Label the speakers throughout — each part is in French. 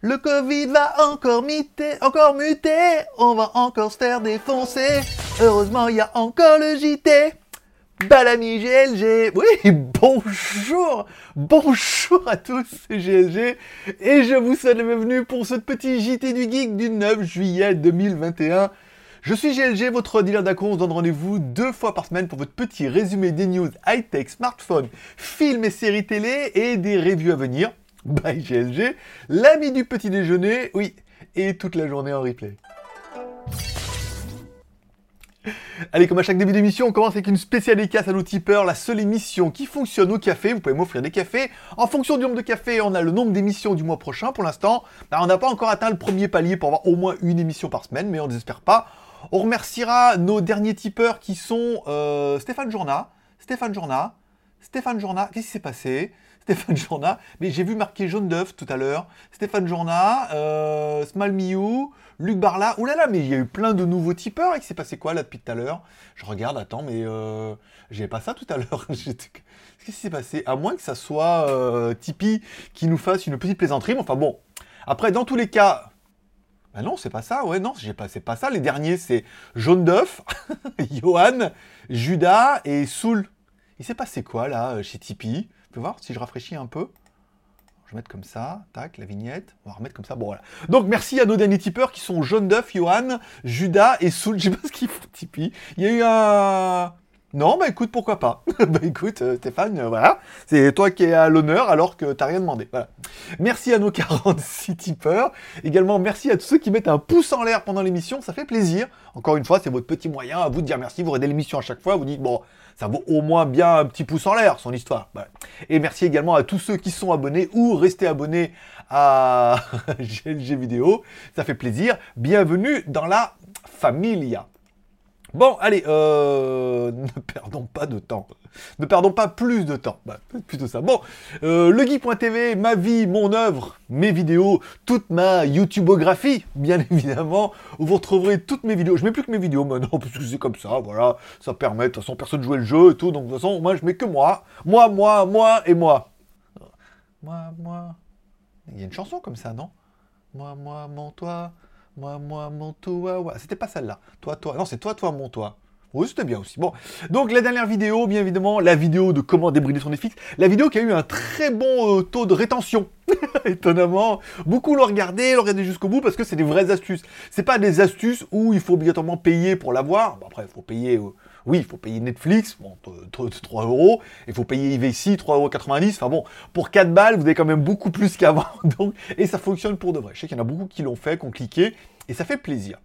Speaker 1: Le Covid va encore muter, encore muter, on va encore se faire défoncer. Heureusement, il y a encore le JT. Balami GLG. Oui, bonjour, bonjour à tous, c'est GLG. Et je vous souhaite la bienvenue pour ce petit JT du Geek du 9 juillet 2021. Je suis GLG, votre dealer d'accro. On se donne rendez-vous deux fois par semaine pour votre petit résumé des news high-tech, smartphones, films et séries télé et des reviews à venir. Bye GLG, l'ami du petit déjeuner, oui, et toute la journée en replay. Allez, comme à chaque début d'émission, on commence avec une spéciale dédicace à nos tipeurs, la seule émission qui fonctionne au café. Vous pouvez m'offrir des cafés. En fonction du nombre de cafés, on a le nombre d'émissions du mois prochain. Pour l'instant, bah, on n'a pas encore atteint le premier palier pour avoir au moins une émission par semaine, mais on ne désespère pas. On remerciera nos derniers tipeurs qui sont euh, Stéphane Journa, Stéphane Journa, Stéphane Journa. Qu'est-ce qui s'est passé? Stéphane Journa, mais j'ai vu marquer jaune d'œuf tout à l'heure. Stéphane Journa, euh, Small Miu, Luc Barla. Ouh là là, mais il y a eu plein de nouveaux tipeurs. Et il s'est passé quoi là depuis tout à l'heure? Je regarde, attends, mais euh, j'avais pas ça tout à l'heure. Qu'est-ce qui s'est passé? À moins que ça soit euh, Tipeee qui nous fasse une petite plaisanterie. Mais enfin bon. Après, dans tous les cas, ben non, c'est pas ça. Ouais, non, c'est pas ça. Les derniers, c'est Jaune d'œuf, Johan, Judas et Soul. Il s'est passé quoi là chez Tipeee? Vous pouvez voir si je rafraîchis un peu. Je vais mettre comme ça, tac, la vignette. On va remettre comme ça. Bon, voilà. Donc, merci à nos derniers tipeurs qui sont Jaune d'œuf, Johan, Judas et Soul. Je sais pas ce qu'ils font, Tipeee. Il y a eu un. Non, bah écoute, pourquoi pas Bah écoute, euh, Stéphane, euh, voilà, c'est toi qui es à l'honneur alors que t'as rien demandé. Merci à nos 46 tipeurs. Également, merci à tous ceux qui mettent un pouce en l'air pendant l'émission, ça fait plaisir. Encore une fois, c'est votre petit moyen à vous de dire merci, vous aidez l'émission à chaque fois, vous dites, bon, ça vaut au moins bien un petit pouce en l'air, son histoire. Voilà. Et merci également à tous ceux qui sont abonnés ou restés abonnés à GLG Vidéo, ça fait plaisir. Bienvenue dans la familia. Bon, allez, euh, ne perdons pas de temps. Ne perdons pas plus de temps. Bah, plutôt ça. Bon, euh, legeek.tv, ma vie, mon œuvre, mes vidéos, toute ma YouTubeographie, bien évidemment, où vous retrouverez toutes mes vidéos. Je mets plus que mes vidéos maintenant, parce que c'est comme ça, voilà. Ça permet, de toute façon, personne jouer le jeu et tout, donc de toute façon, moi, je mets que moi. Moi, moi, moi et moi. Moi, moi. Il y a une chanson comme ça, non? Moi, moi, mon toi. Moi, moi, mon toi. C'était pas celle-là. Toi, toi. Non, c'est toi, toi, mon toi. Oui, c'était bien aussi. Bon, donc la dernière vidéo, bien évidemment, la vidéo de comment débrider son Netflix, la vidéo qui a eu un très bon euh, taux de rétention. Étonnamment, beaucoup l'ont regardé, l'ont regardé jusqu'au bout parce que c'est des vraies astuces. C'est pas des astuces où il faut obligatoirement payer pour l'avoir. Bon, après, il faut payer. Euh, oui, il faut payer Netflix, bon, 3 euros, il faut payer IVC, 3,90 euros. Enfin bon, pour 4 balles, vous avez quand même beaucoup plus qu'avant, donc, et ça fonctionne pour de vrai. Je sais qu'il y en a beaucoup qui l'ont fait, qui ont cliqué, et ça fait plaisir.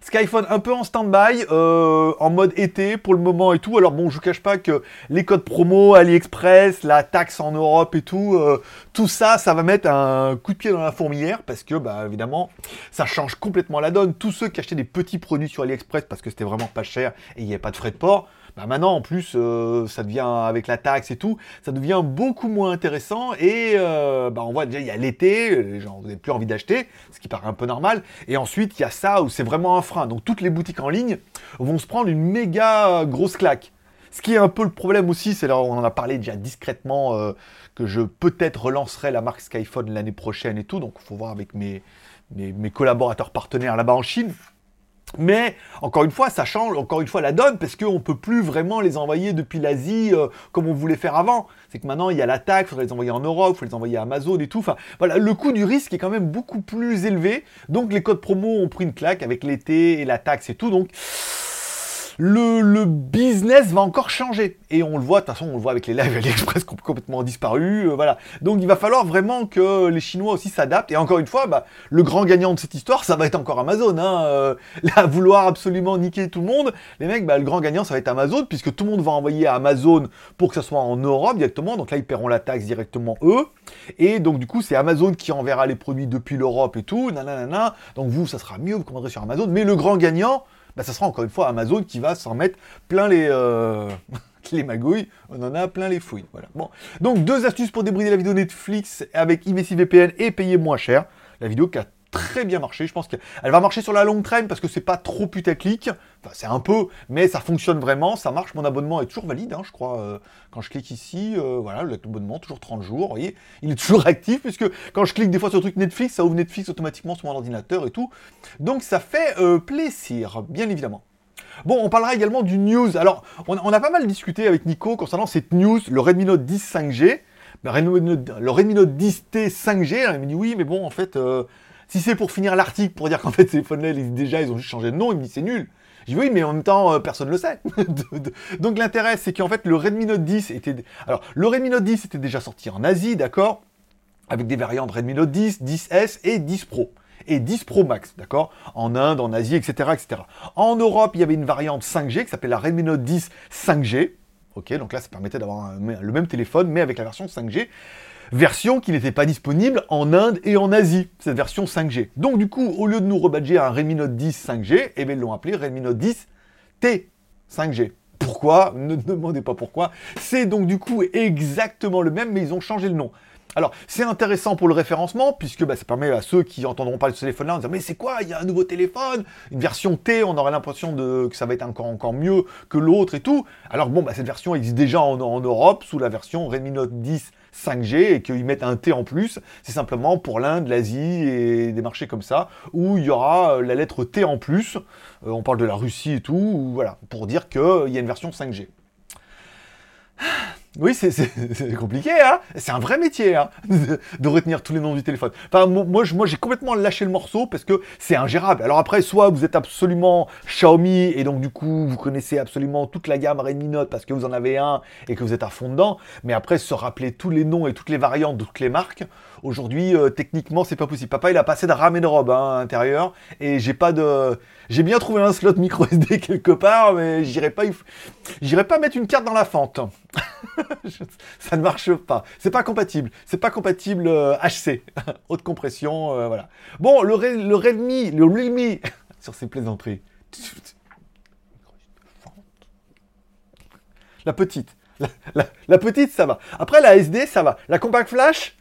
Speaker 1: Skyphone un peu en stand-by, euh, en mode été pour le moment et tout. Alors bon, je vous cache pas que les codes promo, AliExpress, la taxe en Europe et tout, euh, tout ça, ça va mettre un coup de pied dans la fourmilière parce que, bah évidemment, ça change complètement la donne. Tous ceux qui achetaient des petits produits sur AliExpress parce que c'était vraiment pas cher et il n'y avait pas de frais de port, bah maintenant, en plus, euh, ça devient, avec la taxe et tout, ça devient beaucoup moins intéressant. Et euh, bah on voit déjà, il y a l'été, les gens, n'avez plus envie d'acheter, ce qui paraît un peu normal. Et ensuite, il y a ça où c'est vraiment un frein. Donc toutes les boutiques en ligne vont se prendre une méga grosse claque. Ce qui est un peu le problème aussi, c'est là, on en a parlé déjà discrètement, euh, que je peut-être relancerai la marque Skyphone l'année prochaine et tout. Donc il faut voir avec mes collaborateurs partenaires là-bas en Chine. Mais encore une fois, ça change encore une fois la donne parce qu'on ne peut plus vraiment les envoyer depuis l'Asie euh, comme on voulait faire avant. C'est que maintenant il y a la taxe, il faudrait les envoyer en Europe, il faut les envoyer à Amazon et tout. Enfin voilà, le coût du risque est quand même beaucoup plus élevé. Donc les codes promo ont pris une claque avec l'été et la taxe et tout. Donc le, business va encore changer. Et on le voit, de toute façon, on le voit avec les lives AliExpress qui ont complètement disparu. Euh, voilà. Donc il va falloir vraiment que les Chinois aussi s'adaptent. Et encore une fois, bah, le grand gagnant de cette histoire, ça va être encore Amazon. Hein. Euh, là, vouloir absolument niquer tout le monde, les mecs, bah, le grand gagnant, ça va être Amazon, puisque tout le monde va envoyer à Amazon pour que ça soit en Europe directement. Donc là, ils paieront la taxe directement eux. Et donc du coup, c'est Amazon qui enverra les produits depuis l'Europe et tout. Donc vous, ça sera mieux, vous commanderez sur Amazon. Mais le grand gagnant, bah, ça sera encore une fois Amazon qui va s'en mettre plein les, euh, les magouilles, on en a plein les fouilles. Voilà. Bon. Donc deux astuces pour débrider la vidéo Netflix avec IVC VPN et payer moins cher. La vidéo qui très bien marcher. Je pense qu'elle va marcher sur la longue traîne parce que c'est pas trop putaclic. Enfin, c'est un peu, mais ça fonctionne vraiment, ça marche. Mon abonnement est toujours valide, hein, je crois. Euh, quand je clique ici, euh, voilà, l'abonnement, toujours 30 jours. Vous voyez, il est toujours actif puisque quand je clique des fois sur le truc Netflix, ça ouvre Netflix automatiquement sur mon ordinateur et tout. Donc ça fait euh, plaisir, bien évidemment. Bon, on parlera également du news. Alors, on, a pas mal discuté avec Nico concernant cette news, le Redmi Note 10 5G le Redmi Note 10T 5G, il me dit oui, mais bon, en fait, si c'est pour finir l'article, pour dire qu'en fait, ces téléphones-là, déjà, ils ont juste changé de nom, il me dit c'est nul. Dis oui, mais en même temps, euh, personne ne le sait. Donc l'intérêt, c'est qu'en fait, le Redmi Note 10 était... Alors, le Redmi Note 10 était déjà sorti en Asie, d'accord Avec des variantes Redmi Note 10, 10S et 10 Pro. Et 10 Pro Max, d'accord En Inde, en Asie, etc., etc. En Europe, il y avait une variante 5G qui s'appelle la Redmi Note 10 5G. Ok, donc là, ça permettait d'avoir le même téléphone, mais avec la version 5G. Version qui n'était pas disponible en Inde et en Asie, cette version 5G. Donc du coup, au lieu de nous rebadger un Redmi Note 10 5G, eh bien, ils l'ont appelé Redmi Note 10 T 5G. Pourquoi? Ne demandez pas pourquoi. C'est donc du coup exactement le même, mais ils ont changé le nom. Alors, c'est intéressant pour le référencement, puisque bah, ça permet à ceux qui entendront parler de ce téléphone-là de dire Mais c'est quoi? Il y a un nouveau téléphone Une version T, on aurait l'impression que ça va être encore, encore mieux que l'autre et tout. Alors, bon, bah, cette version existe déjà en, Europe sous la version Redmi Note 10 5G et qu'ils mettent un T en plus, c'est simplement pour l'Inde, l'Asie et des marchés comme ça, où il y aura euh, la lettre T en plus. Euh, on parle de la Russie et tout, voilà, pour dire qu'il y a une version 5G. Oui, c'est compliqué, hein C'est un vrai métier, hein de, retenir tous les noms du téléphone. Enfin, moi, j'ai complètement lâché le morceau parce que c'est ingérable. Alors après, soit vous êtes absolument Xiaomi et donc du coup, vous connaissez absolument toute la gamme Redmi Note parce que vous en avez un et que vous êtes à fond dedans. Mais après, se rappeler tous les noms et toutes les variantes de toutes les marques, aujourd'hui, euh, techniquement, c'est pas possible. Papa, il a passé de RAM et de robe hein, à l'intérieur et j'ai pas de... J'ai bien trouvé un slot micro SD quelque part, mais j'irai pas, j'irai pas mettre une carte dans la fente. ça ne marche pas. C'est pas compatible. C'est pas compatible HC. Euh, Haute compression, euh, voilà. Bon, le, le Redmi, le Realme, sur ses plaisanteries. La petite. La, petite, ça va. Après, la SD, ça va. La compact flash,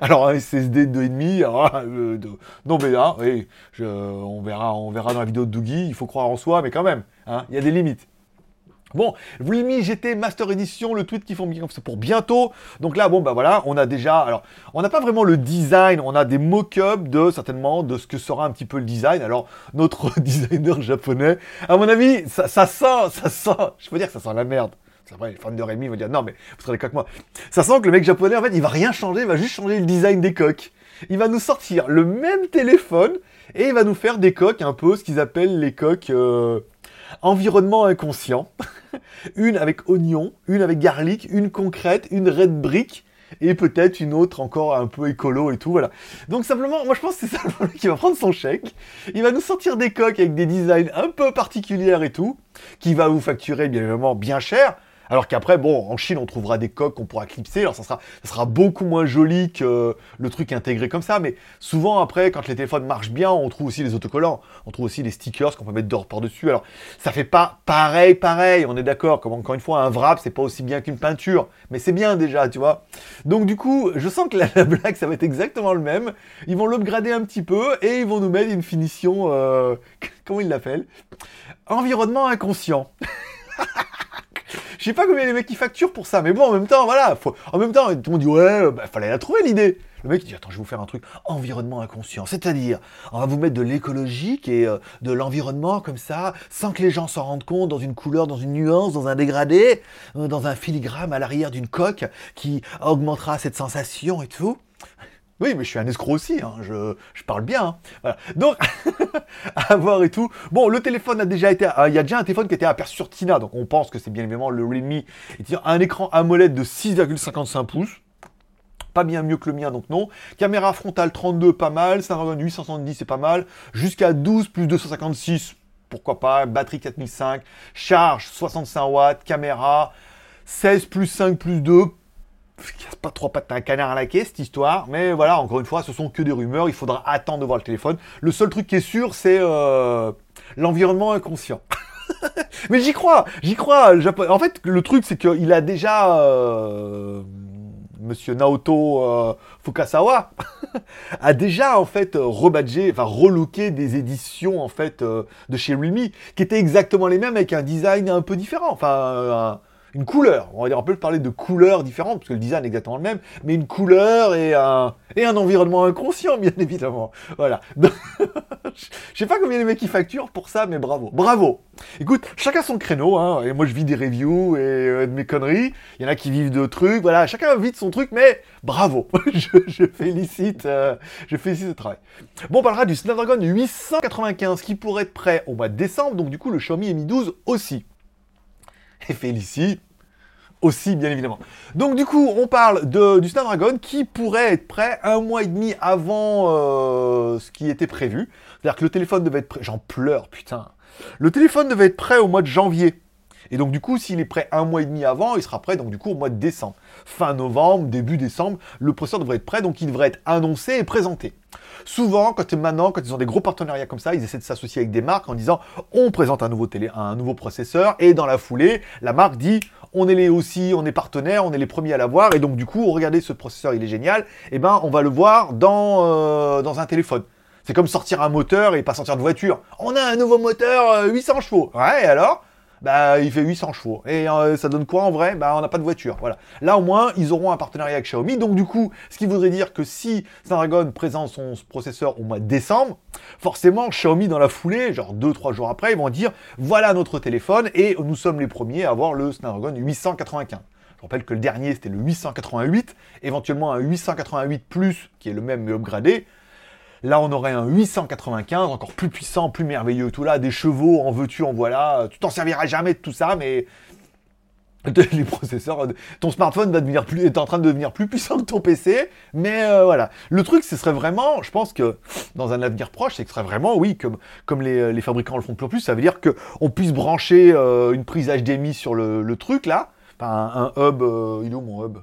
Speaker 1: alors un SSD de 2,5, euh, non mais là, oui, on, verra, on verra dans la vidéo de Doogie, il faut croire en soi, mais quand même, hein, il y a des limites. Bon, Realme GT Master Edition, le tweet qui font c'est pour bientôt. Donc là, bon, bah voilà, on a déjà. Alors, on n'a pas vraiment le design, on a des mock-ups de certainement de ce que sera un petit peu le design. Alors, notre designer japonais, à mon avis, ça, sent, ça sent. Je peux dire que ça sent la merde. Vrai, les fans de Rémi vont dire non, mais vous serez avec moi. Ça sent que le mec japonais, en fait, il va rien changer, il va juste changer le design des coques. Il va nous sortir le même téléphone et il va nous faire des coques un peu ce qu'ils appellent les coques. Euh, environnement inconscient. une avec oignon, une avec garlic, une concrète, une red brick et peut-être une autre encore un peu écolo et tout, voilà. Donc simplement, moi je pense que c'est ça qui va prendre son chèque, il va nous sortir des coques avec des designs un peu particuliers et tout, qui va vous facturer bien évidemment bien cher, alors qu'après, bon, en Chine, on trouvera des coques qu'on pourra clipser. Alors ça sera, beaucoup moins joli que le truc intégré comme ça. Mais souvent, après, quand les téléphones marchent bien, on trouve aussi les autocollants. On trouve aussi les stickers qu'on peut mettre dehors par-dessus. Alors, ça fait pas pareil, pareil. On est d'accord. Comme encore une fois, un wrap, c'est pas aussi bien qu'une peinture. Mais c'est bien déjà, tu vois. Donc, du coup, je sens que la, blague, ça va être exactement le même. Ils vont l'upgrader un petit peu et ils vont nous mettre une finition. Euh... Comment ils l'appellent? Environnement inconscient. Je sais pas combien les mecs qui facturent pour ça, mais bon, en même temps, voilà. En même temps, tout le monde dit ouais, bah, fallait la trouver l'idée. Le mec il dit attends, je vais vous faire un truc environnement inconscient, c'est-à-dire on va vous mettre de l'écologique et euh, de l'environnement comme ça, sans que les gens s'en rendent compte, dans une couleur, dans une nuance, dans un dégradé, euh, dans un filigrane à l'arrière d'une coque qui augmentera cette sensation et tout. Oui, mais je suis un escroc aussi, hein. je, parle bien. Hein. Voilà. Donc, à voir et tout. Bon, le téléphone a déjà été. Euh, il y a déjà un téléphone qui a été aperçu sur Tina, donc on pense que c'est bien évidemment le Realme. Il un écran AMOLED de 6,55 pouces. Pas bien mieux que le mien, donc non. Caméra frontale 32, pas mal. Snapdragon 870, c'est pas mal. Jusqu'à 12 plus 256, pourquoi pas. Batterie 4005. Charge 65 watts. Caméra 16 plus 5 plus 2, pas trois pattes un canard à la caisse cette histoire, mais voilà, encore une fois, ce sont que des rumeurs, il faudra attendre de voir le téléphone. Le seul truc qui est sûr, c'est euh, l'environnement inconscient. mais j'y crois, j'y crois. En fait, le truc, c'est qu'il a déjà... Euh, Monsieur Naoto euh, Fukasawa, a déjà en fait rebadgé, enfin relooké des éditions en fait de chez Realme qui étaient exactement les mêmes avec un design un peu différent, enfin une couleur. On va dire, on peut parler de couleurs différentes, parce que le design est exactement le même, mais une couleur et un, et un environnement inconscient, bien évidemment. Voilà. Je sais pas combien les mecs qui facturent pour ça, mais bravo. Bravo. Écoute, chacun son créneau, hein. Et moi, je vis des reviews et euh, de mes conneries. Il y en a qui vivent de trucs. Voilà, chacun vit de son truc, mais bravo. je, félicite, euh, je félicite ce travail. Bon, on parlera du Snapdragon 895 qui pourrait être prêt au mois de décembre. Donc, du coup, le Xiaomi Mi 12 aussi et Félicie aussi, bien évidemment. Donc du coup, on parle de, du Snapdragon qui pourrait être prêt un mois et demi avant euh, ce qui était prévu. C'est-à-dire que le téléphone devait être prêt... J'en pleure, putain. Le téléphone devait être prêt au mois de janvier. Et donc du coup, s'il est prêt un mois et demi avant, il sera prêt donc du coup au mois de décembre. Fin novembre, début décembre, le processeur devrait être prêt, donc il devrait être annoncé et présenté. Souvent, quand maintenant, quand ils ont des gros partenariats comme ça, ils essaient de s'associer avec des marques en disant on présente un nouveau, télé, un nouveau processeur et dans la foulée, la marque dit on est les aussi, on est partenaires, on est les premiers à l'avoir et donc du coup, regardez ce processeur, il est génial, et eh ben on va le voir dans, euh, dans un téléphone. C'est comme sortir un moteur et pas sortir de voiture. On a un nouveau moteur 800 euh, chevaux. Ouais, et alors? Bah, il fait 800 chevaux. Et euh, ça donne quoi en vrai? Bah, on n'a pas de voiture. Voilà. Là, au moins, ils auront un partenariat avec Xiaomi. Donc, du coup, ce qui voudrait dire que si Snapdragon présente son processeur au mois de décembre, forcément, Xiaomi, dans la foulée, genre 2-3 jours après, ils vont dire voilà notre téléphone et nous sommes les premiers à avoir le Snapdragon 895. Je rappelle que le dernier, c'était le 888, éventuellement un 888 Plus, qui est le même mais upgradé. Là, on aurait un 895, encore plus puissant, plus merveilleux, tout là, des chevaux, en veux-tu, en voilà. Tu t'en serviras jamais de tout ça, mais les processeurs, ton smartphone va devenir plus, est en train de devenir plus puissant que ton PC, mais euh, voilà. Le truc, ce serait vraiment, je pense que dans un avenir proche, c'est que ce serait vraiment, oui, comme, comme les, fabricants le font plus en plus, ça veut dire qu'on puisse brancher euh, une prise HDMI sur le, truc là, enfin un, hub, euh, il est où mon hub?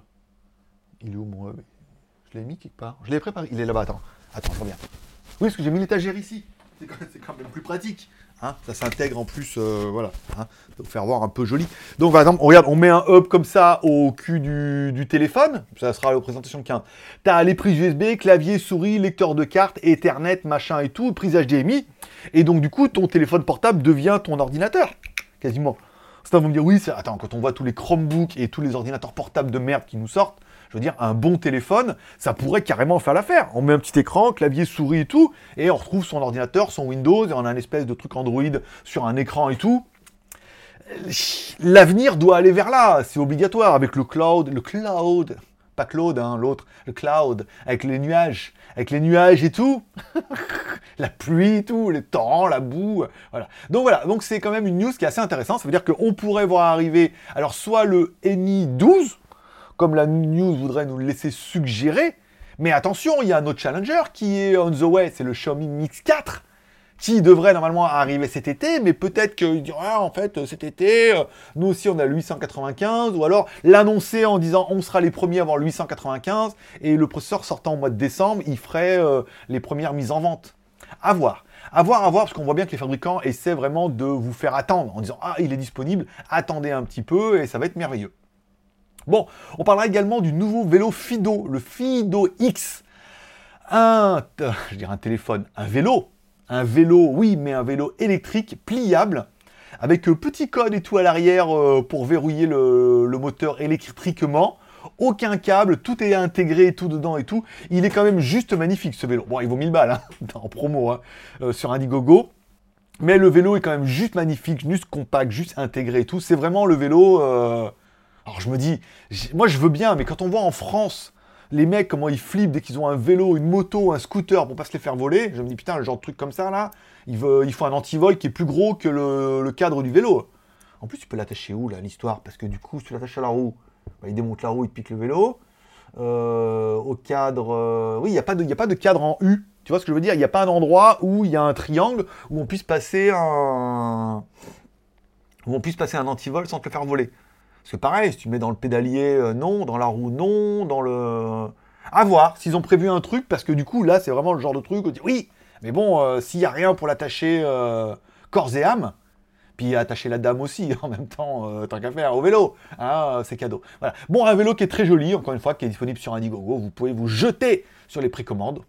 Speaker 1: Il est où mon hub? Je l'ai mis quelque part, je l'ai préparé, il est là-bas, attends. Attends, reviens. Oui, parce que j'ai mis l'étagère ici. C'est quand, même plus pratique. Hein ça s'intègre en plus, euh, voilà, hein, pour faire voir un peu joli. Donc par exemple, on, regarde, on met un hub comme ça au cul du, téléphone, ça sera la présentation de 15. T'as les prises USB, clavier, souris, lecteur de carte, Ethernet, machin et tout, prise HDMI, et donc du coup, ton téléphone portable devient ton ordinateur, quasiment. Ça va me dire, oui, attends, quand on voit tous les Chromebooks et tous les ordinateurs portables de merde qui nous sortent, je veux dire, un bon téléphone, ça pourrait carrément faire l'affaire. On met un petit écran, clavier, souris et tout, et on retrouve son ordinateur, son Windows, et on a un espèce de truc Android sur un écran et tout. L'avenir doit aller vers là, c'est obligatoire, avec le cloud, le cloud, pas Claude, hein, l'autre, le cloud, avec les nuages, avec les nuages et tout, la pluie tout, les torrents, la boue, voilà. Donc voilà, donc c'est quand même une news qui est assez intéressante, ça veut dire qu'on pourrait voir arriver, alors soit le Mi 12, comme la news voudrait nous le laisser suggérer. Mais attention, il y a un autre challenger qui est on the way, c'est le Xiaomi Mix 4 qui devrait normalement arriver cet été, mais peut-être qu'il dira en fait cet été, euh, nous aussi on a le 895, ou alors l'annoncer en disant on sera les premiers à avoir le 895, et le processeur sortant au mois de décembre, il ferait euh, les premières mises en vente. À voir. À voir, à voir, parce qu'on voit bien que les fabricants essaient vraiment de vous faire attendre en disant ah il est disponible, attendez un petit peu et ça va être merveilleux. Bon, on parlera également du nouveau vélo Fido, le Fido X. Un, je dirais un téléphone, un vélo. Un vélo, oui, mais un vélo électrique pliable, avec petit code et tout à l'arrière euh, pour verrouiller le, moteur électriquement. Aucun câble, tout est intégré, tout dedans et tout. Il est quand même juste magnifique ce vélo. Bon, il vaut 1000 balles hein, en promo hein, euh, sur Indiegogo. Mais le vélo est quand même juste magnifique, juste compact, juste intégré et tout. C'est vraiment le vélo. Euh, alors je me dis, moi je veux bien, mais quand on voit en France les mecs comment ils flippent dès qu'ils ont un vélo, une moto, un scooter pour pas se les faire voler, je me dis putain, le genre de truc comme ça là, il, faut un antivol qui est plus gros que le, cadre du vélo. En plus, tu peux l'attacher où là, l'histoire? Parce que du coup, si tu l'attaches à la roue, bah, il démonte la roue, il pique le vélo. Euh, au cadre. Euh, oui, il n'y a, pas de, a pas de cadre en U. Tu vois ce que je veux dire? Il n'y a pas un endroit où il y a un triangle où on puisse passer un. où on puisse passer un antivol sans te le faire voler. Parce que pareil, si tu mets dans le pédalier, euh, non, dans la roue, non, dans le... À voir, s'ils ont prévu un truc, parce que du coup, là, c'est vraiment le genre de truc où tu oui, mais bon, euh, s'il n'y a rien pour l'attacher euh, corps et âme, Puis attacher la dame aussi, en même temps, tant qu'à faire, au vélo. Hein, c'est cadeau. Voilà. Bon, un vélo qui est très joli, encore une fois, qui est disponible sur Indiegogo. Vous pouvez vous jeter sur les précommandes.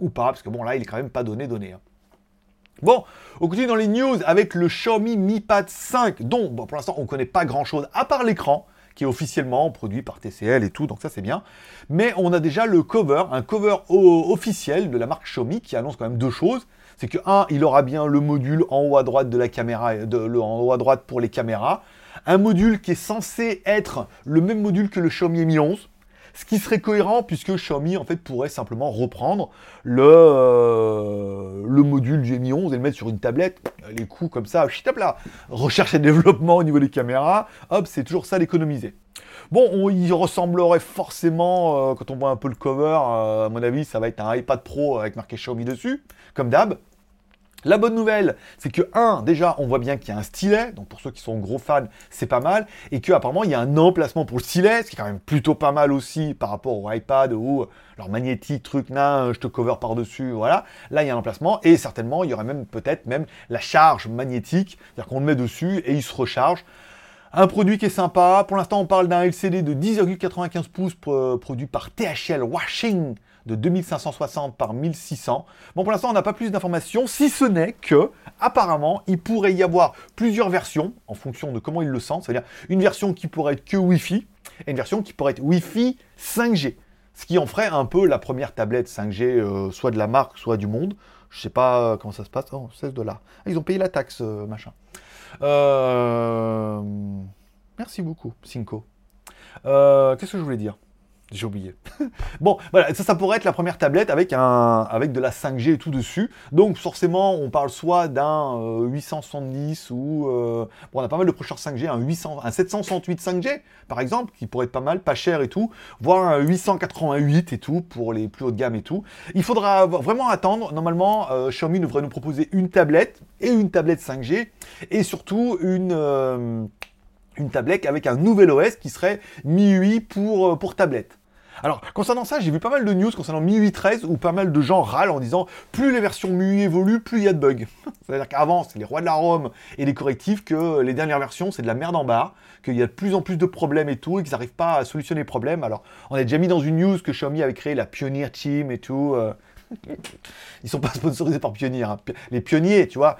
Speaker 1: Ou pas, parce que bon, là, il est quand même pas donné, donné. Hein. Bon, on continue dans les news avec le Xiaomi Mi Pad 5, dont pour l'instant on ne connaît pas grand chose à part l'écran, qui est officiellement produit par TCL et tout, donc ça c'est bien. Mais on a déjà le cover, un cover officiel de la marque Xiaomi qui annonce quand même deux choses. C'est que, un, il aura bien le module en haut à droite de la caméra, en haut à droite pour les caméras. Un module qui est censé être le même module que le Xiaomi Mi 11. Ce qui serait cohérent puisque Xiaomi en fait pourrait simplement reprendre le, euh, le module du Mi 11 et le mettre sur une tablette. Les coûts comme ça, hop là, recherche et développement au niveau des caméras, hop, c'est toujours ça d'économiser. Bon, il ressemblerait forcément, euh, quand on voit un peu le cover, euh, à mon avis, ça va être un iPad Pro avec marqué Xiaomi dessus, comme d'hab. La bonne nouvelle, c'est que, un, déjà, on voit bien qu'il y a un stylet, donc pour ceux qui sont gros fans, c'est pas mal, et qu'apparemment, il y a un emplacement pour le stylet, ce qui est quand même plutôt pas mal aussi par rapport au iPad ou leur magnétique, truc, nain, je te cover par-dessus, voilà. Là, il y a un emplacement, et certainement, il y aurait même peut-être même la charge magnétique, c'est-à-dire qu'on le met dessus et il se recharge. Un produit qui est sympa. Pour l'instant, on parle d'un LCD de 10,95 pouces produit par THL Washing de 2560 par 1600. Bon, pour l'instant, on n'a pas plus d'informations, si ce n'est que, apparemment, il pourrait y avoir plusieurs versions en fonction de comment ils le sentent. C'est-à-dire une version qui pourrait être que Wi-Fi et une version qui pourrait être Wi-Fi 5G. Ce qui en ferait un peu la première tablette 5G, euh, soit de la marque, soit du monde. Je sais pas euh, comment ça se passe. Oh, 16 dollars. Ah, ils ont payé la taxe, euh, machin. Merci beaucoup, Cinco. Qu'est-ce que je voulais dire? J'ai oublié. bon, voilà, ça, ça pourrait être la première tablette avec, un, avec de la 5G et tout dessus. Donc, forcément, on parle soit d'un 870 euh, ou. Euh, bon, on a pas mal de processeurs 5G, un, 800, un 768 5G, par exemple, qui pourrait être pas mal, pas cher et tout, voire un 888 et tout, pour les plus haut de gamme et tout. Il faudra vraiment attendre. Normalement, euh, Xiaomi devrait nous proposer une tablette et une tablette 5G et surtout une une tablette avec un nouvel OS qui serait MIUI pour, pour tablette. Alors, concernant ça, j'ai vu pas mal de news concernant MIUI 13 où pas mal de gens râlent en disant plus les versions MIUI évoluent, plus il y a de bugs. C'est-à-dire qu'avant, c'est les rois de la Rome et les correctifs, que les dernières versions, c'est de la merde en barre, qu'il y a de plus en plus de problèmes et tout, et qu'ils n'arrivent pas à solutionner les problèmes. Alors, on a déjà mis dans une news que Xiaomi avait créé la Pioneer Team et tout. Euh. Ils sont pas sponsorisés par Pioneer, hein. les pionniers, tu vois,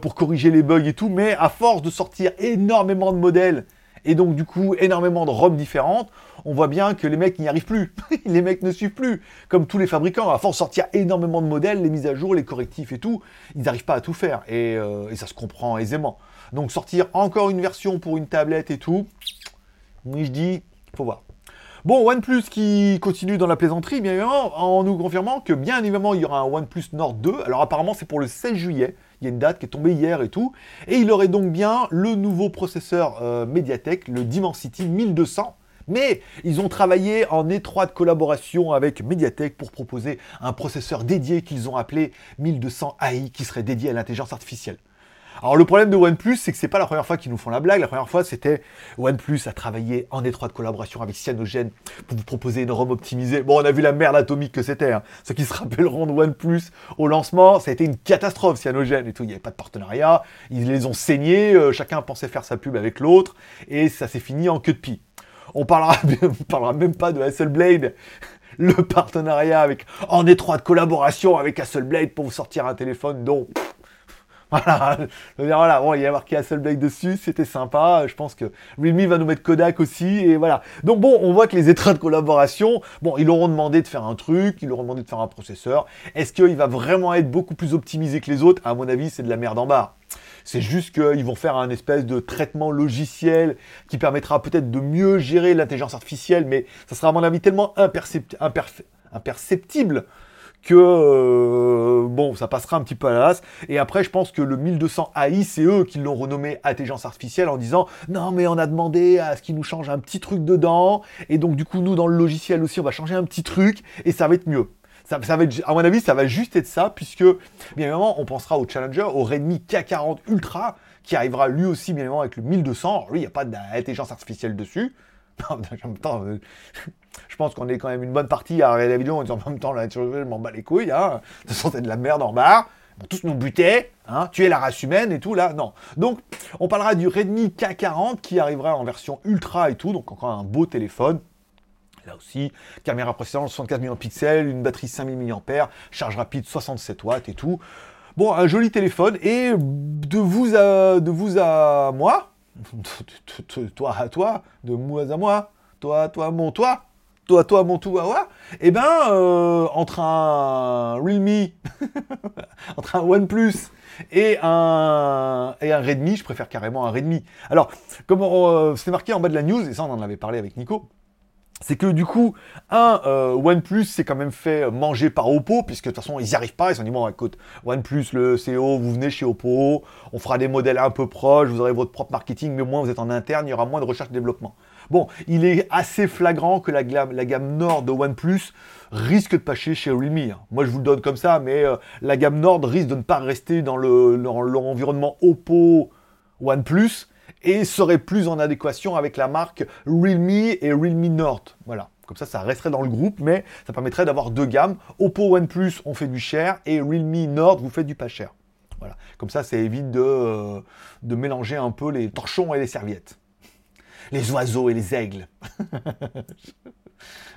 Speaker 1: pour corriger les bugs et tout, mais à force de sortir énormément de modèles et donc du coup énormément de robes différentes, on voit bien que les mecs n'y arrivent plus. les mecs ne suivent plus. Comme tous les fabricants, à force de sortir énormément de modèles, les mises à jour, les correctifs et tout, ils n'arrivent pas à tout faire. Et, euh, ça se comprend aisément. Donc sortir encore une version pour une tablette et tout, oui je dis, faut voir. Bon, OnePlus qui continue dans la plaisanterie, bien évidemment, en nous confirmant que bien évidemment il y aura un OnePlus Nord 2. Alors apparemment c'est pour le 16 juillet. Il y a une date qui est tombée hier et tout. Et il aurait donc bien le nouveau processeur euh, Mediatek, le Dimensity 1200. Mais ils ont travaillé en étroite collaboration avec Mediatek pour proposer un processeur dédié qu'ils ont appelé 1200 AI qui serait dédié à l'intelligence artificielle. Alors le problème de OnePlus, c'est que c'est pas la première fois qu'ils nous font la blague. La première fois, c'était OnePlus a travaillé en étroite collaboration avec Cyanogen pour vous proposer une ROM optimisée. Bon, on a vu la merde atomique que c'était. Hein. Ceux qui se rappelleront de OnePlus au lancement, ça a été une catastrophe Cyanogen et tout. Il n'y avait pas de partenariat. Ils les ont saignés. Euh, chacun pensait faire sa pub avec l'autre et ça s'est fini en queue de pie. On parlera, on parlera même pas de Hasselblad le partenariat avec, en étroite collaboration avec Hasselblad pour vous sortir un téléphone dont voilà, voilà, bon, il y a marqué Hasselblad dessus, c'était sympa. Je pense que Realme va nous mettre Kodak aussi, et voilà. Donc bon, on voit que les états de collaboration, bon, ils leur ont demandé de faire un truc, ils leur ont demandé de faire un processeur. Est-ce qu'il va vraiment être beaucoup plus optimisé que les autres? À mon avis, c'est de la merde en bas. C'est juste qu'ils vont faire un espèce de traitement logiciel qui permettra peut-être de mieux gérer l'intelligence artificielle, mais ça sera à mon avis tellement imperceptible que euh, bon, ça passera un petit peu à la race. Et après, je pense que le 1200 AI, c'est eux qui l'ont renommé intelligence artificielle en disant non, mais on a demandé à ce qu'ils nous changent un petit truc dedans. Et donc, du coup, nous, dans le logiciel aussi, on va changer un petit truc et ça va être mieux. Ça, va être, à mon avis, ça va juste être ça, puisque, bien évidemment, on pensera au Challenger, au Redmi K40 Ultra, qui arrivera lui aussi, bien évidemment, avec le 1200. lui, il n'y a pas d'intelligence artificielle dessus. même temps, euh, je pense qu'on est quand même une bonne partie à regarder la vidéo en disant en même temps, là, je m'en bats les couilles, hein. De de la merde en vont tous nous buter, hein, tuer la race humaine et tout là, non. Donc on parlera du Redmi K40 qui arrivera en version ultra et tout, donc encore un beau téléphone. Là aussi, caméra précédente 64 millions de pixels, une batterie 5000 mAh, charge rapide 67 watts et tout. Bon, un joli téléphone et de vous à, de vous à moi, toi à toi, de moi à moi, toi, toi, mon toi, toi, toi, mon tout, ouais, eh ben, euh, entre un Realme, entre un OnePlus et un, et un Redmi, je préfère carrément un Redmi. Alors, comme euh, c'est marqué en bas de la news, et ça on en avait parlé avec Nico, c'est que du coup, un, euh, OnePlus s'est quand même fait manger par Oppo, puisque de toute façon, ils n'y arrivent pas. Ils se sont dit, bon, écoute, OnePlus, le CEO, vous venez chez Oppo, on fera des modèles un peu proches, vous aurez votre propre marketing, mais au moins vous êtes en interne, il y aura moins de recherche et développement. Bon, il est assez flagrant que la, la gamme Nord de OnePlus risque de passer chez Realme. Moi, je vous le donne comme ça, mais euh, la gamme Nord risque de ne pas rester dans l'environnement le, Oppo OnePlus et serait plus en adéquation avec la marque Realme et Realme Nord. Voilà. Comme ça, ça resterait dans le groupe, mais ça permettrait d'avoir deux gammes. Oppo OnePlus, on fait du cher, et Realme Nord, vous faites du pas cher. Voilà. Comme ça, ça évite euh, de mélanger un peu les torchons et les serviettes. Les oiseaux et les aigles.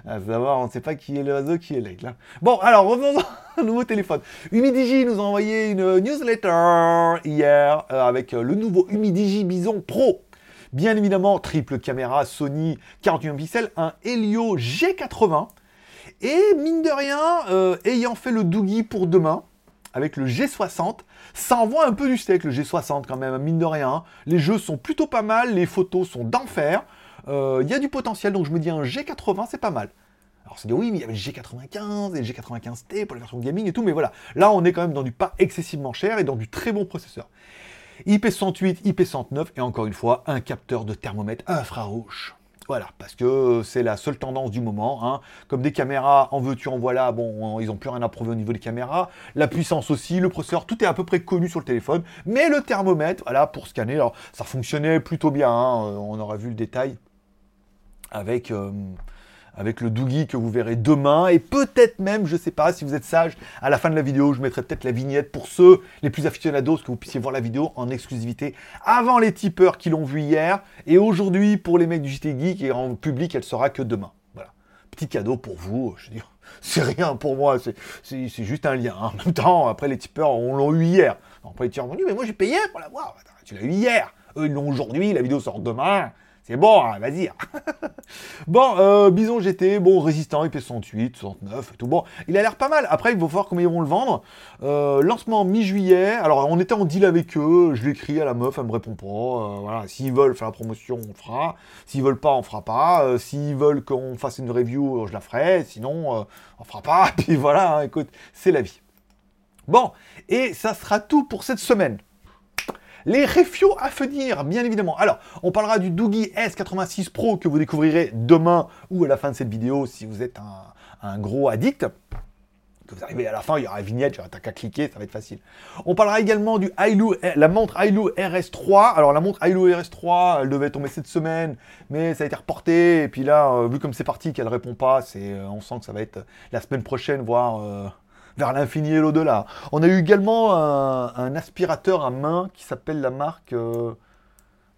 Speaker 1: À savoir, on ne sait pas qui est l'oiseau, qui est l'aigle. Hein. Bon, alors revenons au nouveau téléphone. Humidigi nous a envoyé une newsletter hier euh, avec euh, le nouveau Humidigi Bison Pro. Bien évidemment, triple caméra Sony 41 pixels, un Helio G80. Et mine de rien, euh, ayant fait le Doogie pour demain, avec le G60, ça envoie un peu du steak le G60 quand même, mine de rien. Les jeux sont plutôt pas mal, les photos sont d'enfer. Euh, il y a du potentiel, donc je me dis un G80, c'est pas mal. Alors c'est dit oui, mais il y avait le G95 et le G95T pour la version gaming et tout, mais voilà. Là, on est quand même dans du pas excessivement cher et dans du très bon processeur. IP108, IP109 et encore une fois, un capteur de thermomètre infrarouge. Voilà, parce que c'est la seule tendance du moment. Hein. Comme des caméras, en veux-tu, en voilà, bon, ils n'ont plus rien à prouver au niveau des caméras. La puissance aussi, le processeur, tout est à peu près connu sur le téléphone. Mais le thermomètre, voilà, pour scanner, alors ça fonctionnait plutôt bien. Hein. On aura vu le détail avec, euh, avec le Doogie que vous verrez demain. Et peut-être même, je ne sais pas, si vous êtes sage, à la fin de la vidéo, je mettrai peut-être la vignette pour ceux les plus aficionados, que vous puissiez voir la vidéo en exclusivité avant les tipeurs qui l'ont vu hier. Et aujourd'hui, pour les mecs du JT Geek, et en public, elle sera que demain. Voilà. Petit cadeau pour vous, je veux dire. C'est rien pour moi, c'est juste un lien. En même temps, après les tipeurs, on l'ont eu hier. Après les tipeurs ont dit, mais moi j'ai payé pour la voir. Tu l'as eu hier. Eux, ils l'ont aujourd'hui, la vidéo sort demain. C'est bon, hein, vas-y. bon, euh, Bison GT, bon, résistant, IP68, 69 et tout. Bon, il a l'air pas mal. Après, il faut voir comment ils vont le vendre. Euh, lancement mi-juillet. Alors, on était en deal avec eux. Je l'ai écrit à la meuf, elle me répond pas. Euh, voilà, s'ils veulent faire la promotion, on fera. S'ils veulent pas, on fera pas. s'ils veulent qu'on fasse une review, je la ferai. Sinon, on fera pas. Puis voilà, hein, écoute, c'est la vie. Bon, et ça sera tout pour cette semaine. Les reviews à venir, bien évidemment. Alors, on parlera du Doogie S86 Pro que vous découvrirez demain ou à la fin de cette vidéo si vous êtes un, gros addict que vous arrivez à la fin, il y aura une vignette, t'as qu'à cliquer, ça va être facile. On parlera également du la montre Ailu RS3. Alors la montre Ailu RS3, elle devait tomber cette semaine, mais ça a été reporté. Et puis là, euh, vu comme c'est parti qu'elle répond pas, c'est, euh, on sent que ça va être la semaine prochaine, voire euh, vers l'infini et l'au-delà. On a eu également un, aspirateur à main qui s'appelle la marque... Euh,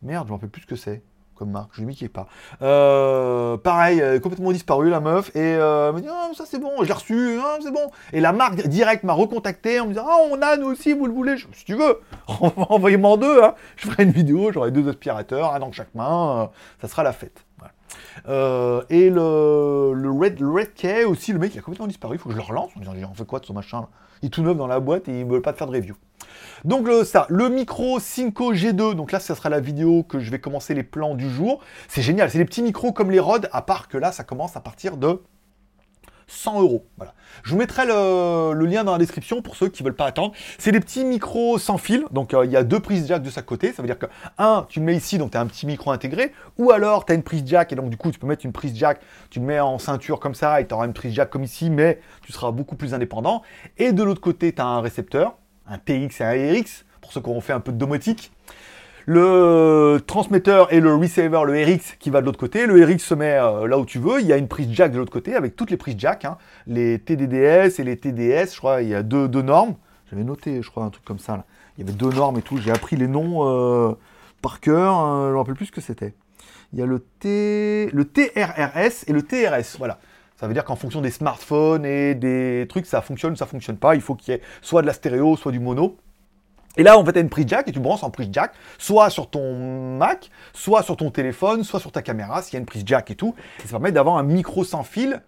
Speaker 1: merde, je m'en rappelle plus ce que c'est comme marque, je ne m'y pas. Euh, pareil, complètement disparu la meuf, et euh, dit ah, ça c'est bon, je l'ai reçu, ah, c'est bon. Et la marque direct m'a recontacté en me disant ah on a nous aussi, vous le voulez, si tu veux, envoyez-moi en deux, hein. je ferai une vidéo, j'aurai deux aspirateurs, un dans chaque main, ça sera la fête. Euh, et le, le, Red, le Red Key aussi, le mec il a complètement disparu, il faut que je le relance en disant on fait quoi de ce machin Il est tout neuf dans la boîte et il ne veut pas te faire de review. Donc ça, le micro Cinco G2, donc là ça sera la vidéo que je vais commencer les plans du jour. C'est génial, c'est des petits micros comme les Rode, à part que là ça commence à partir de 100 euros. Je vous mettrai le, lien dans la description pour ceux qui ne veulent pas attendre. C'est des petits micros sans fil, donc euh, il y a deux prises jack de chaque côté. Ça veut dire que, un, tu le mets ici, donc tu as un petit micro intégré, ou alors tu as une prise jack, et donc du coup tu peux mettre une prise jack, tu le mets en ceinture comme ça, et tu auras une prise jack comme ici, mais tu seras beaucoup plus indépendant. Et de l'autre côté, tu as un récepteur, un TX et un RX, pour ceux qui auront fait un peu de domotique le transmetteur et le receiver, le RX qui va de l'autre côté. Le RX se met euh, là où tu veux. Il y a une prise jack de l'autre côté avec toutes les prises jack, hein. les TDDS et les TDS. Je crois il y a deux, normes. J'avais noté, je crois, un truc comme ça. Il y avait deux normes et tout. J'ai appris les noms euh, par cœur. Hein, je ne me rappelle plus ce que c'était. Il y a le, T... le TRRS et le TRS. Voilà. Ça veut dire qu'en fonction des smartphones et des trucs, ça fonctionne ou ça fonctionne pas. Il faut qu'il y ait soit de la stéréo, soit du mono. Et là, en fait, tu as une prise jack et tu branches en prise jack, soit sur ton Mac, soit sur ton téléphone, soit sur ta caméra, s'il y a une prise jack et tout. Et ça permet d'avoir un micro sans fil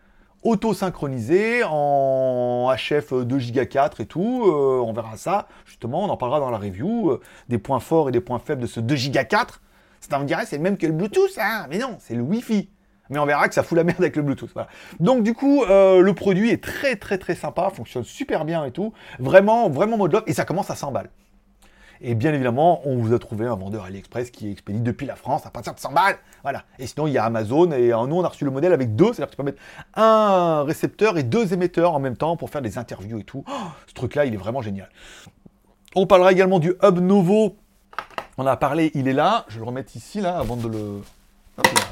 Speaker 1: auto-synchronisé en HF 2 Go 4 et tout. Euh, on verra ça, justement, on en parlera dans la review. Euh, des points forts et des points faibles de ce 2 Go 4. Ça me dirait, c'est le même que le Bluetooth, hein mais non, c'est le Wi-Fi. Mais on verra que ça fout la merde avec le Bluetooth. Donc du coup, euh, le produit est très très très sympa, fonctionne super bien et tout. Vraiment, vraiment mode love, et ça commence à 100 balles. Et bien évidemment, on vous a trouvé un vendeur AliExpress qui expédie depuis la France à partir de 100 balles. Voilà. Et sinon, il y a Amazon. Et nous, on a reçu le modèle avec deux. C'est-à-dire que tu peux mettre un récepteur et deux émetteurs en même temps pour faire des interviews et tout. Oh, ce truc-là, il est vraiment génial. On parlera également du Hub Novo. On a parlé, il est là. Je vais le remettre ici, là, avant de le...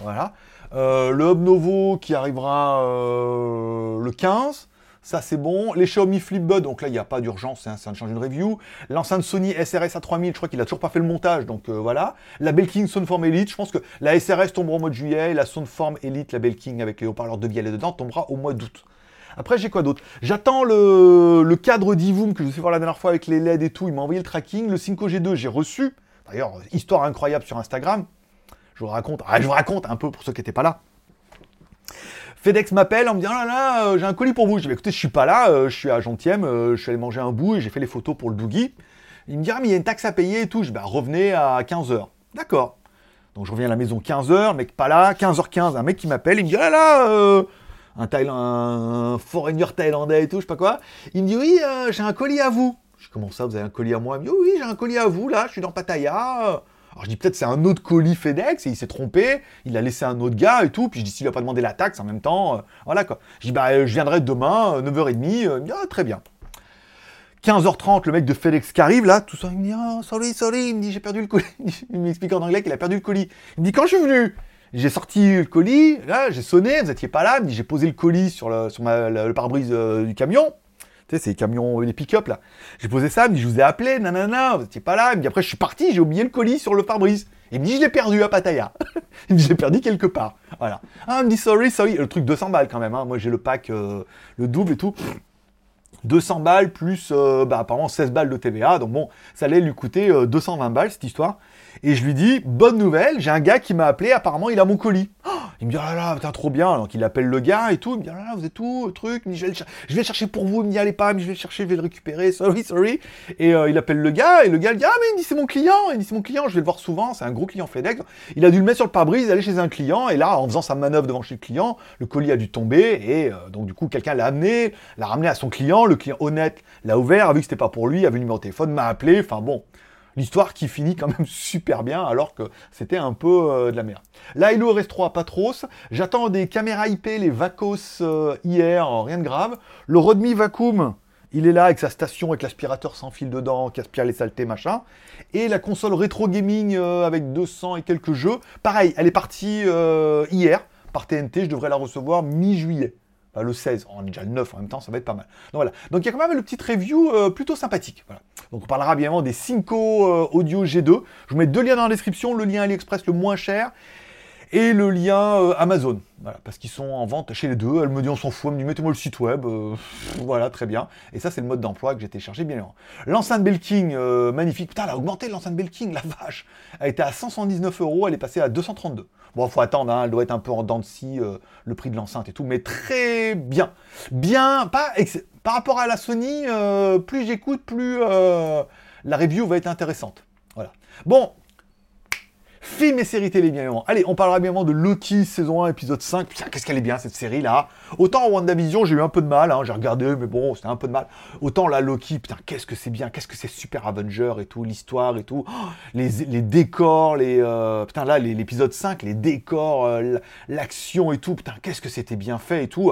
Speaker 1: voilà. Euh, le Hub Novo qui arrivera euh, le 15. Ça, c'est bon. Les Xiaomi Flipbud, donc là, il n'y a pas d'urgence, hein, ça ne change une review. L'enceinte Sony SRS A3000, je crois qu'il a toujours pas fait le montage, donc euh, voilà. La Belking Soundform Elite, je pense que la SRS tombera au mois de juillet, la Soundform Elite, la Belking avec les haut-parleurs de Biel dedans, tombera au mois d'août. Après, j'ai quoi d'autre? J'attends le, cadre d'Ivoom que je vous ai voir la dernière fois avec les LED et tout. Il m'a envoyé le tracking. Le 5G2, j'ai reçu. D'ailleurs, histoire incroyable sur Instagram. Je vous raconte, ah, je vous raconte un peu pour ceux qui n'étaient pas là. FedEx m'appelle en me disant oh là là, euh, j'ai un colis pour vous. Je dis écoutez, je suis pas là, euh, je suis à Gentième, euh, je suis allé manger un bout et j'ai fait les photos pour le Doogie. Il me dit ah mais il y a une taxe à payer et tout. Je dis bah revenez à 15h. D'accord. Donc je reviens à la maison 15h, mec pas là, 15h15, un mec qui m'appelle, il me dit oh là là, un, Thaïland, un foreigner thaïlandais et tout, je sais pas quoi. Il me dit oui, j'ai un colis à vous. Je dis comment ça, vous avez un colis à moi? Il me dit oui, j'ai un colis à vous là, je suis dans Pattaya. Alors je dis peut-être c'est un autre colis FedEx et il s'est trompé, il a laissé un autre gars et tout, puis je dis s'il a pas demandé la taxe en même temps, euh, voilà quoi. Je dis bah euh, je viendrai demain, 9h30, euh, dit ah très bien. 15h30, le mec de FedEx qui arrive là, tout ça, il me dit oh, sorry, sorry, il me dit j'ai perdu le colis. il m'explique en anglais qu'il a perdu le colis. Il me dit quand je suis venu, j'ai sorti le colis, là j'ai sonné, vous étiez pas là, il me dit j'ai posé le colis sur le pare-brise du camion. Tu sais, ces camions, les pick-up là. J'ai posé ça, il me dit, je vous ai appelé, nanana, vous n'étiez pas là. Il me dit, après, je suis parti, j'ai oublié le colis sur le pare-brise. Il me dit, je l'ai perdu à Pattaya. il me dit, je l'ai perdu quelque part. Voilà. Ah, il me dit, sorry, sorry. Le truc 200 balles quand même. Hein. Moi, j'ai le pack, euh, le double et tout. 200 balles plus, euh, bah, apparemment, 16 balles de TVA. Donc bon, ça allait lui coûter 220 euh, balles cette histoire. Et je lui dis, bonne nouvelle, j'ai un gars qui m'a appelé, apparemment, il a mon colis. Oh il me dit, oh là là, putain, trop bien. Donc il appelle le gars et tout. Il me dit, oh là là, vous êtes où, truc? je, vais le chercher pour vous. Dit, allez pas, mais je vais chercher, je vais le récupérer. Sorry, sorry. Et euh, il appelle le gars et le gars il dit, ah, mais il dit, c'est mon client. Il dit, c'est mon client, je vais le voir souvent. C'est un gros client FedEx. Il a dû le mettre sur le pare-brise, aller chez un client. Et là, en faisant sa manœuvre devant chez le client, le colis a dû tomber. Et euh, donc, du coup, quelqu'un l'a amené, l'a ramené à son client. Le client honnête l'a ouvert, a vu que c'était pas pour lui, a vu le numéro de téléphone, m'a appelé. Enfin bon. L'histoire qui finit quand même super bien alors que c'était un peu euh, de la merde. Là, il reste 3 Patros. J'attends des caméras IP, les Vacos euh, hier, rien de grave. Le Redmi Vacuum, il est là avec sa station avec l'aspirateur sans fil dedans qui aspire les saletés, machin. Et la console rétro gaming euh, avec 200 et quelques jeux. Pareil, elle est partie hier par TNT. Je devrais la recevoir mi-juillet le 16, on est déjà le 9 en même temps, ça va être pas mal. Donc voilà. Donc il y a quand même une petite review euh, plutôt sympathique. Voilà. Donc on parlera bien évidemment des Cinco euh, Audio G2. Je vous mets deux liens dans la description, le lien AliExpress le moins cher et le lien euh, Amazon. Voilà, parce qu'ils sont en vente chez les deux. Elle me dit on s'en fout, elle me dit mettez-moi le site web. voilà, très bien. Et ça, c'est le mode d'emploi que j'ai téléchargé bien évidemment. L'enceinte Belking, magnifique. Putain, elle a augmenté l'enceinte Belking, la vache. Elle était à 179 euros, elle est passée à 232. Bon, faut attendre, hein, elle doit être un peu en dents de scie, euh, le prix de l'enceinte et tout, mais très bien. Bien, pas par rapport à la Sony, euh, plus j'écoute, plus euh, la review va être intéressante. Voilà. Bon, Film et séries télé, bien évidemment. Allez, on parlera bien évidemment de Loki, saison 1, épisode 5. Putain, qu'est-ce qu'elle est bien, cette série-là. Autant WandaVision, j'ai eu un peu de mal, hein, j'ai regardé, mais bon, c'était un peu de mal. Autant là, Loki, putain, qu'est-ce que c'est bien, qu'est-ce que c'est super Avenger et tout, l'histoire et tout. Oh, les, décors, les... Euh, putain, là, l'épisode 5, les décors, euh, l'action et tout, putain, qu'est-ce que c'était bien fait et tout.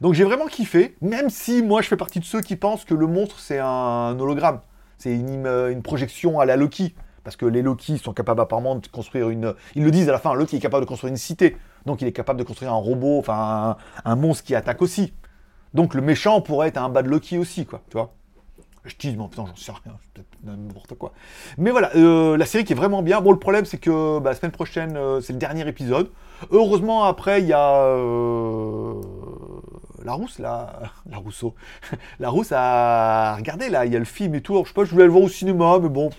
Speaker 1: Donc j'ai vraiment kiffé, même si moi je fais partie de ceux qui pensent que le monstre c'est un hologramme, c'est une, une projection à la Loki. Parce que les Loki sont capables apparemment de construire une. Ils le disent à la fin, Loki est capable de construire une cité. Donc il est capable de construire un robot, enfin un, monstre qui attaque aussi. Donc le méchant pourrait être un bad Loki aussi, quoi. Tu vois Je dis, mais putain, j'en sais rien, n'importe quoi. Mais voilà, euh, la série qui est vraiment bien. Bon, le problème, c'est que bah, la semaine prochaine, euh, c'est le dernier épisode. Heureusement, après, il y a euh, la rousse, là, la Rousseau, la rousse à regarder, là, il y a le film et tout. Alors, je sais pas, je voulais le voir au cinéma, mais bon,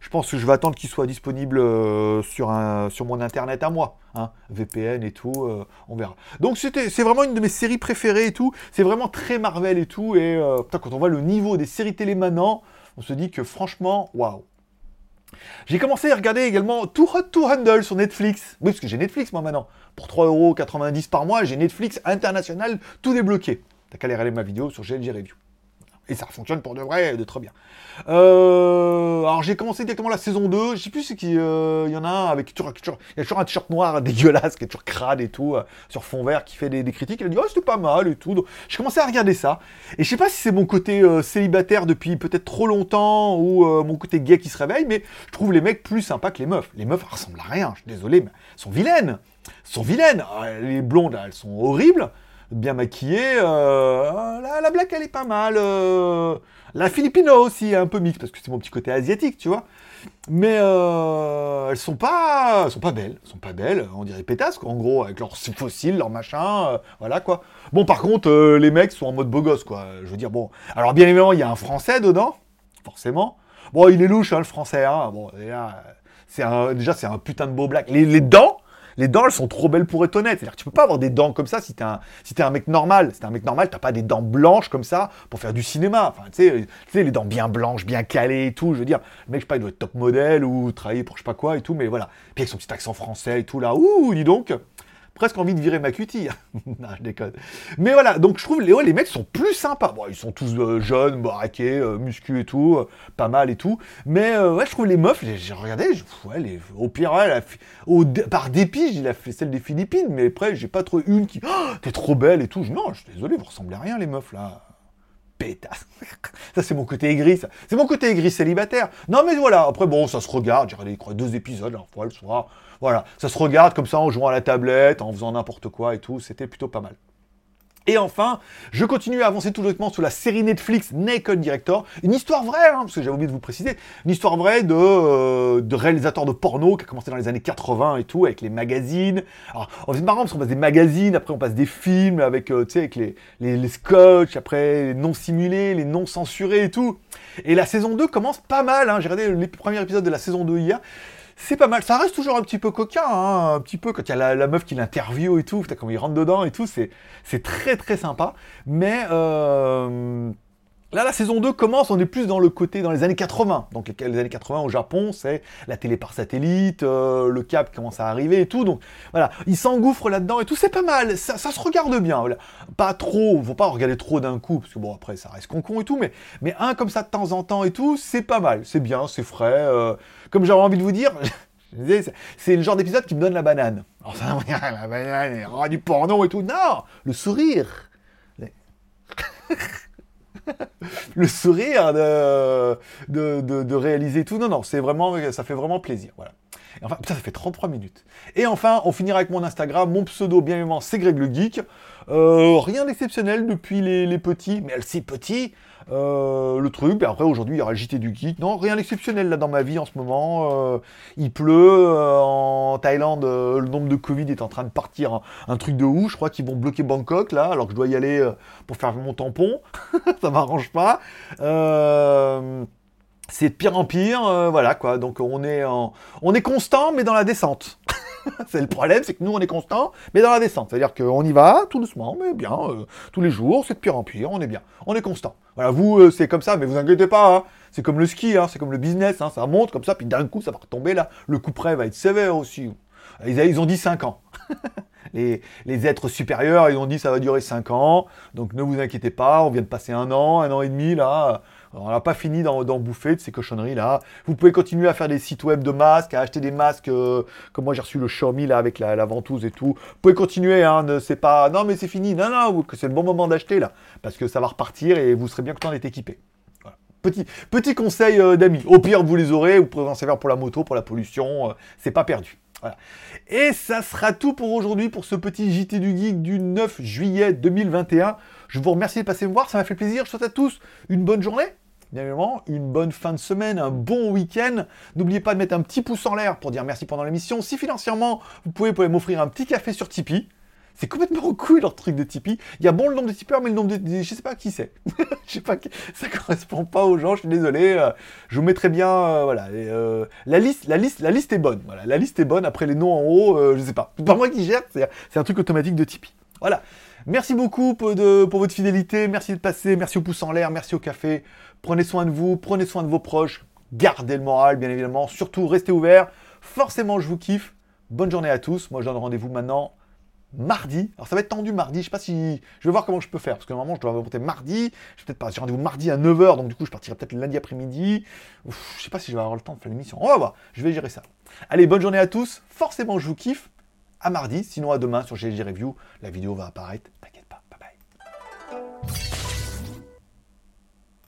Speaker 1: je pense que je vais attendre qu'il soit disponible euh, sur, un, sur mon internet à moi. Hein, VPN et tout, euh, on verra. Donc c'est vraiment une de mes séries préférées et tout. C'est vraiment très Marvel et tout. Et euh, quand on voit le niveau des séries télé maintenant, on se dit que franchement, waouh. J'ai commencé à regarder également Too Hot to Handle sur Netflix. Oui, parce que j'ai Netflix moi maintenant. Pour 3,90€ par mois, j'ai Netflix international tout débloqué. T'as qu'à aller regarder ma vidéo sur GLG Review. Et ça fonctionne pour de vrai, de très bien. Euh, alors j'ai commencé directement la saison 2, je sais plus qu'il euh, y en a un avec toujours, il a toujours un t-shirt noir dégueulasse qui est toujours crade et tout, euh, sur fond vert qui fait des, critiques. Il a dit oh c'était pas mal et tout. Donc j'ai commencé à regarder ça. Et je sais pas si c'est mon côté célibataire depuis peut-être trop longtemps ou mon côté gay qui se réveille, mais je trouve les mecs plus sympas que les meufs. Les meufs ressemblent à rien, je suis désolé, mais elles sont vilaines. Elles sont vilaines. Les blondes, elles sont horribles bien maquillée. Euh, la, blague, elle est pas mal. Euh, la Filipino aussi, un peu mixte, parce que c'est mon petit côté asiatique, tu vois. Mais euh, elles sont pas, elles sont pas belles, elles sont pas belles. On dirait pétasses, quoi, en gros, avec leurs fossiles, leurs machins, voilà quoi. Bon, par contre, les mecs sont en mode beau gosse, quoi. Je veux dire, bon. Alors, bien évidemment, il y a un Français dedans, forcément. Bon, il est louche, hein, le Français. Hein. Bon, c'est un, déjà, c'est un putain de beau black. Les, les dents, les dents, elles sont trop belles pour être honnête. C'est-à-dire que tu peux pas avoir des dents comme ça si t'es un, un mec normal. Si t'es un mec normal, t'as pas des dents blanches comme ça pour faire du cinéma. Enfin, tu sais, les dents bien blanches, bien calées et tout. Je veux dire, le mec, je sais pas, il doit être top modèle ou travailler pour je sais pas quoi et tout, mais voilà. Puis avec son petit accent français et tout là, ouh, dis donc presque envie de virer ma cutie. non, je déconne. Mais voilà, donc je trouve les, les mecs sont plus sympas. Bon, ils sont tous euh, jeunes, baraqués, euh, muscu et tout, euh, pas mal et tout. Mais ouais, je trouve les meufs, j'ai regardé, ouais, les, au pire, au, par dépit, j'ai fait celle des Philippines, mais après, j'ai pas trouvé une qui, oh, t'es trop belle et tout. Non, je suis désolé, vous ressemblez à rien les meufs là pétasse. ça, c'est mon côté aigri, ça. C'est mon côté aigri célibataire. Non, mais voilà. Après, bon, ça se regarde. J'ai regardé deux épisodes, la fois le soir. Voilà. Ça se regarde comme ça en jouant à la tablette, en faisant n'importe quoi et tout. C'était plutôt pas mal. Et enfin, je continue à avancer tout doucement sur la série Netflix Naked Director. Une histoire vraie, hein, parce que j'avais oublié de vous préciser. Une histoire vraie de, euh, de réalisateur de porno qui a commencé dans les années 80 et tout, avec les magazines. Alors, c'est marrant parce qu'on passe des magazines, après on passe des films avec, euh, avec les, les, les scotch, après les non simulés, les non censurés et tout. Et la saison 2 commence pas mal. Hein. J'ai regardé les premiers épisodes de la saison 2 hier c'est pas mal. Ça reste toujours un petit peu coquin, hein, un petit peu quand il y a la, meuf qui l'interview et tout, quand il rentre dedans et tout, c'est, très très sympa. Mais euh, Là, la saison 2 commence, on est plus dans le côté, dans les années 80. Donc les années 80 au Japon, c'est la télé par satellite, euh, le câble commence à arriver et tout. Donc voilà, il s'engouffre là-dedans et tout, c'est pas mal, ça, se regarde bien. Pas trop, faut pas regarder trop d'un coup, parce que bon, après, ça reste con-con et tout, mais, mais un comme ça de temps en temps et tout, c'est pas mal, c'est bien, c'est frais. Euh, comme j'avais envie de vous dire... C'est le genre d'épisode qui me donne la banane. Ça, la banane, oh, du porno et tout. Non, le sourire. le sourire de, réaliser tout. Non, non, c'est vraiment, ça fait vraiment plaisir. Voilà. Enfin, ça fait 33 minutes. Et enfin, on finira avec mon Instagram. Mon pseudo, bien évidemment, c'est Greg le Geek. Euh, rien d'exceptionnel depuis les, petits, mais si petit, euh, le truc. Et après, aujourd'hui, il y aura le JT du Geek. Non, rien d'exceptionnel là dans ma vie en ce moment. Euh, il pleut. en Thaïlande, le nombre de Covid est en train de partir. Un, truc de ouf. Je crois qu'ils vont bloquer Bangkok là, alors que je dois y aller pour faire mon tampon. ça m'arrange pas. c'est de pire en pire, voilà quoi. Donc on est en... on est constant, mais dans la descente. c'est le problème, c'est que nous, on est constant, mais dans la descente. C'est-à-dire qu'on y va tout doucement, mais bien, euh, tous les jours, c'est de pire en pire, on est bien, on est constant. Voilà, vous, euh, c'est comme ça, mais vous inquiétez pas, hein. c'est comme le ski, hein, c'est comme le business, hein. ça monte comme ça, puis d'un coup, ça va retomber là. Le coup près va être sévère aussi. Ils, ont dit 5 ans. les, les, êtres supérieurs, ils ont dit ça va durer 5 ans, donc ne vous inquiétez pas, on vient de passer un an, un an et demi là on n'a pas fini d'en bouffer de ces cochonneries-là. Vous pouvez continuer à faire des sites web de masques, à acheter des masques, euh, comme moi j'ai reçu le Xiaomi là avec la, ventouse et tout. Vous pouvez continuer, hein, c'est pas, non mais c'est fini, non, non, c'est le bon moment d'acheter là, parce que ça va repartir et vous serez bien content d'être équipé. Petit, petit conseil euh, d'amis. Au pire, vous les aurez, vous pourrez en servir pour la moto, pour la pollution, euh, c'est pas perdu. Et ça sera tout pour aujourd'hui, pour ce petit JT du Geek du 9 juillet 2021. Je vous remercie de passer me voir, ça m'a fait plaisir. Je souhaite à tous une bonne journée bien évidemment, une bonne fin de semaine, un bon week-end. N'oubliez pas de mettre un petit pouce en l'air pour dire merci pendant l'émission. Si financièrement, vous pouvez, pouvez m'offrir un petit café sur Tipeee. C'est complètement cool leur truc de Tipeee. Il y a bon le nombre de tipeurs, mais le nombre de. Je sais pas qui c'est. je sais pas. qui- Ça correspond pas aux gens, je suis désolé. Euh, Je vous mettrai bien. euh, voilà. euh, la, liste, la, liste, la liste est bonne. Voilà. La liste est bonne. Après les noms en haut, je sais pas. C'est pas moi qui gère, c'est un truc automatique de Tipeee. Voilà. Merci beaucoup pour votre fidélité. Merci de passer. Merci au pouce en l'air. Merci au café. Prenez soin de vous. Prenez soin de vos proches. Gardez le moral, bien évidemment. Surtout, restez ouverts. Forcément, je vous kiffe. Bonne journée à tous. Moi, je donne rendez-vous maintenant mardi. Alors ça va être tendu mardi, je sais pas si... Je vais voir comment je peux faire, parce que normalement je dois monter mardi, je vais peut-être pas, j'ai rendez-vous mardi à 9h, donc du coup je partirai peut-être lundi après-midi. Je sais pas si je vais avoir le temps de faire l'émission. On va voir, je vais gérer ça. Allez, bonne journée à tous, forcément je vous kiffe. À mardi, sinon à demain sur GLG Review, la vidéo va apparaître.